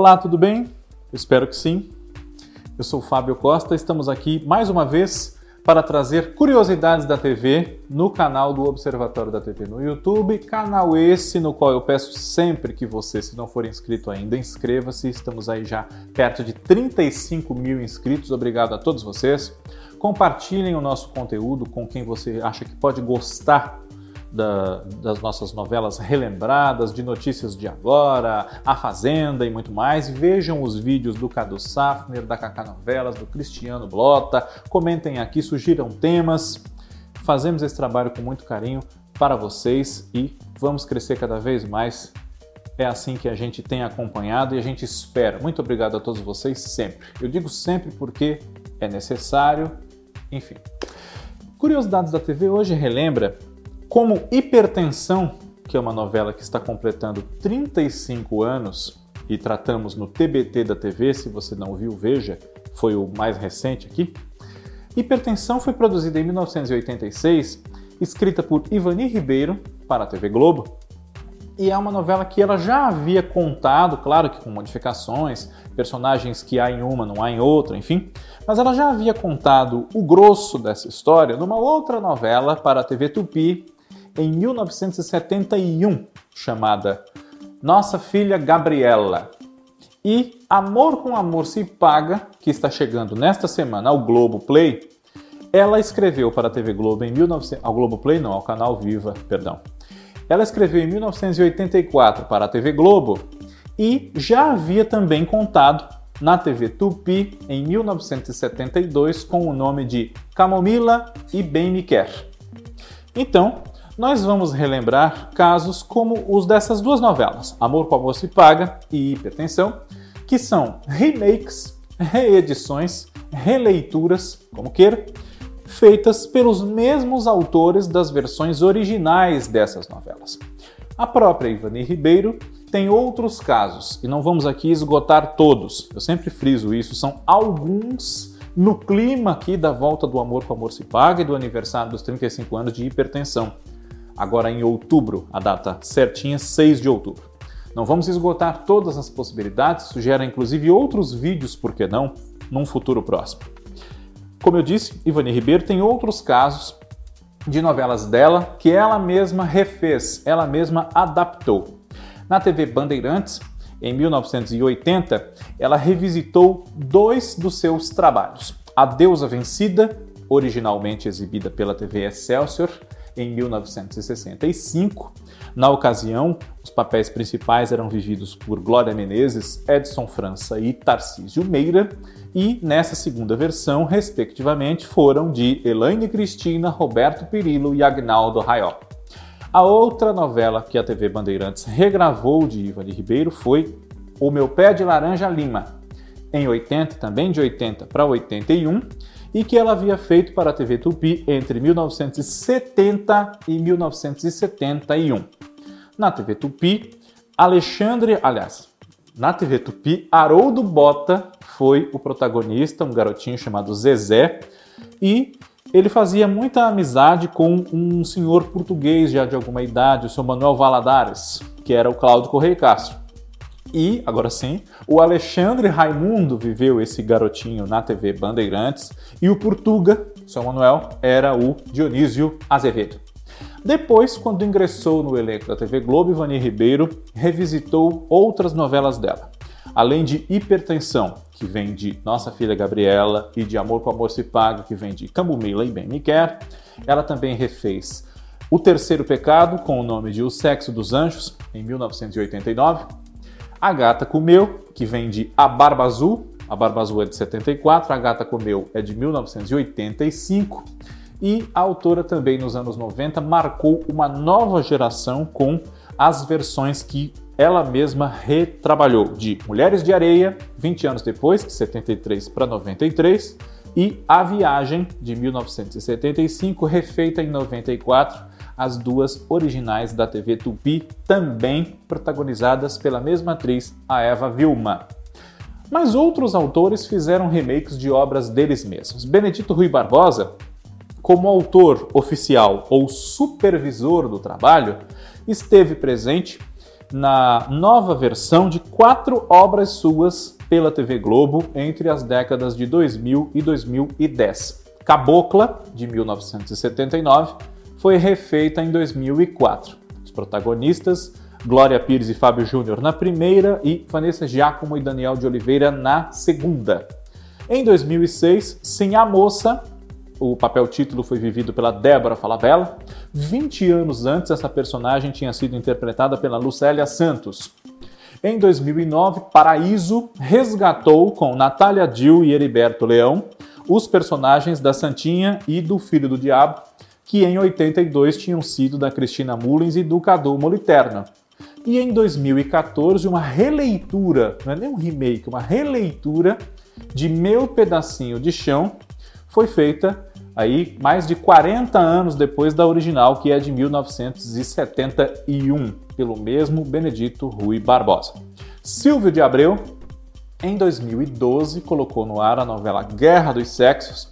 Olá, tudo bem? Espero que sim. Eu sou Fábio Costa, estamos aqui mais uma vez para trazer curiosidades da TV no canal do Observatório da TV no YouTube, canal esse no qual eu peço sempre que você, se não for inscrito ainda, inscreva-se. Estamos aí já perto de 35 mil inscritos. Obrigado a todos vocês. Compartilhem o nosso conteúdo com quem você acha que pode gostar da, das nossas novelas relembradas, de notícias de agora, A Fazenda e muito mais. Vejam os vídeos do Cadu Safner, da Cacá Novelas, do Cristiano Blota. Comentem aqui, sugiram temas. Fazemos esse trabalho com muito carinho para vocês e vamos crescer cada vez mais. É assim que a gente tem acompanhado e a gente espera. Muito obrigado a todos vocês sempre. Eu digo sempre porque é necessário, enfim. Curiosidades da TV hoje relembra como Hipertensão, que é uma novela que está completando 35 anos e tratamos no TBT da TV, se você não viu, veja, foi o mais recente aqui. Hipertensão foi produzida em 1986, escrita por Ivani Ribeiro para a TV Globo, e é uma novela que ela já havia contado, claro que com modificações, personagens que há em uma não há em outra, enfim, mas ela já havia contado o grosso dessa história numa outra novela para a TV Tupi em 1971, chamada Nossa Filha Gabriela. E Amor com Amor se Paga, que está chegando nesta semana ao Globo Play, ela escreveu para a TV Globo em 19... ao Globo Play não, ao canal Viva, perdão. Ela escreveu em 1984 para a TV Globo e já havia também contado na TV Tupi em 1972 com o nome de Camomila e Bem Me Quer. Então, nós vamos relembrar casos como os dessas duas novelas, Amor com Amor se Paga e Hipertensão, que são remakes, reedições, releituras, como queira, feitas pelos mesmos autores das versões originais dessas novelas. A própria Ivani Ribeiro tem outros casos, e não vamos aqui esgotar todos. Eu sempre friso isso, são alguns no clima aqui da volta do Amor com Amor se Paga e do aniversário dos 35 anos de hipertensão agora em outubro, a data certinha, 6 de outubro. Não vamos esgotar todas as possibilidades, sugere inclusive outros vídeos, por que não, num futuro próximo. Como eu disse, Ivani Ribeiro tem outros casos de novelas dela que ela mesma refez, ela mesma adaptou. Na TV Bandeirantes, em 1980, ela revisitou dois dos seus trabalhos: A Deusa Vencida, originalmente exibida pela TV Excelsior, em 1965. Na ocasião, os papéis principais eram vividos por Glória Menezes, Edson França e Tarcísio Meira, e nessa segunda versão, respectivamente, foram de Elaine Cristina, Roberto Pirillo e Agnaldo Raiol. A outra novela que a TV Bandeirantes regravou de Ivani Ribeiro foi O Meu Pé de Laranja Lima, em 80, também de 80 para 81, e que ela havia feito para a TV Tupi entre 1970 e 1971. Na TV Tupi, Alexandre, aliás, na TV Tupi, Haroldo Bota foi o protagonista, um garotinho chamado Zezé, e ele fazia muita amizade com um senhor português já de alguma idade, o seu Manuel Valadares, que era o Cláudio Correia Castro. E, agora sim, o Alexandre Raimundo viveu esse garotinho na TV Bandeirantes e o Portuga, São Manuel, era o Dionísio Azevedo. Depois, quando ingressou no elenco da TV Globo, Ivani Ribeiro revisitou outras novelas dela. Além de Hipertensão, que vem de Nossa Filha Gabriela, e de Amor com Amor se Paga, que vem de Camomila e Bem Me Quer, ela também refez O Terceiro Pecado, com o nome de O Sexo dos Anjos, em 1989, a Gata Comeu, que vem de A Barba Azul, a Barba Azul é de 74, a Gata Comeu é de 1985 e a autora também nos anos 90 marcou uma nova geração com as versões que ela mesma retrabalhou de Mulheres de Areia, 20 anos depois, de 73 para 93, e A Viagem, de 1975, refeita em 94, as duas originais da TV Tupi, também protagonizadas pela mesma atriz, a Eva Vilma. Mas outros autores fizeram remakes de obras deles mesmos. Benedito Rui Barbosa, como autor oficial ou supervisor do trabalho, esteve presente na nova versão de quatro obras suas pela TV Globo entre as décadas de 2000 e 2010. Cabocla, de 1979, foi refeita em 2004. Os protagonistas, Glória Pires e Fábio Júnior na primeira e Vanessa Giacomo e Daniel de Oliveira na segunda. Em 2006, Sim a Moça, o papel título foi vivido pela Débora Falabella. 20 anos antes, essa personagem tinha sido interpretada pela Lucélia Santos. Em 2009, Paraíso resgatou com Natália Dill e Heriberto Leão os personagens da Santinha e do Filho do Diabo, que em 82 tinham sido da Cristina Mullins e do Cadu Moliterno. E em 2014, uma releitura, não é nem um remake, uma releitura de Meu Pedacinho de Chão foi feita aí mais de 40 anos depois da original, que é de 1971, pelo mesmo Benedito Rui Barbosa. Silvio de Abreu, em 2012, colocou no ar a novela Guerra dos Sexos,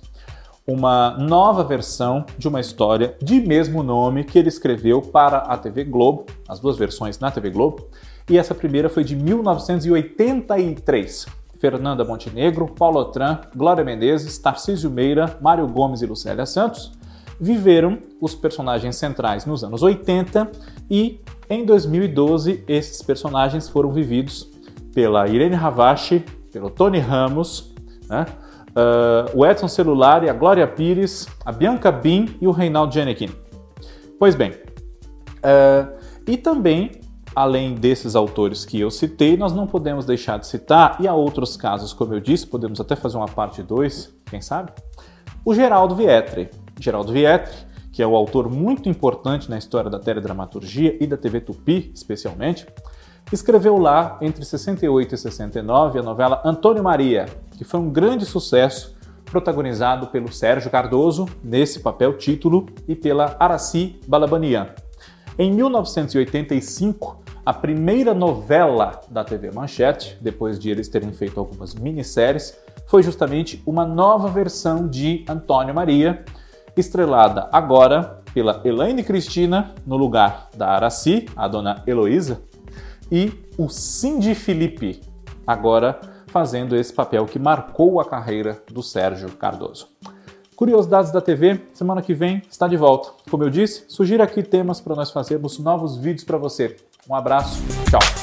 uma nova versão de uma história de mesmo nome que ele escreveu para a TV Globo, as duas versões na TV Globo, e essa primeira foi de 1983. Fernanda Montenegro, Paulo Otran, Glória Menezes, Tarcísio Meira, Mário Gomes e Lucélia Santos viveram os personagens centrais nos anos 80 e em 2012 esses personagens foram vividos pela Irene Ravache, pelo Tony Ramos, né? Uh, o Edson Celular e a Glória Pires, a Bianca Bin e o Reinaldo Janequin. Pois bem, uh, e também além desses autores que eu citei, nós não podemos deixar de citar, e há outros casos, como eu disse, podemos até fazer uma parte 2, quem sabe? O Geraldo Vietri. Geraldo Vietri, que é o autor muito importante na história da teledramaturgia e da TV Tupi, especialmente, escreveu lá, entre 68 e 69, a novela Antônio Maria, que foi um grande sucesso, protagonizado pelo Sérgio Cardoso, nesse papel título, e pela Araci Balabanian. Em 1985, a primeira novela da TV Manchete, depois de eles terem feito algumas minisséries, foi justamente uma nova versão de Antônio Maria, estrelada agora pela Elaine Cristina, no lugar da Araci, a dona Heloísa, e o Cindy Felipe, agora fazendo esse papel que marcou a carreira do Sérgio Cardoso. Curiosidades da TV, semana que vem está de volta. Como eu disse, sugira aqui temas para nós fazermos novos vídeos para você. Um abraço, tchau!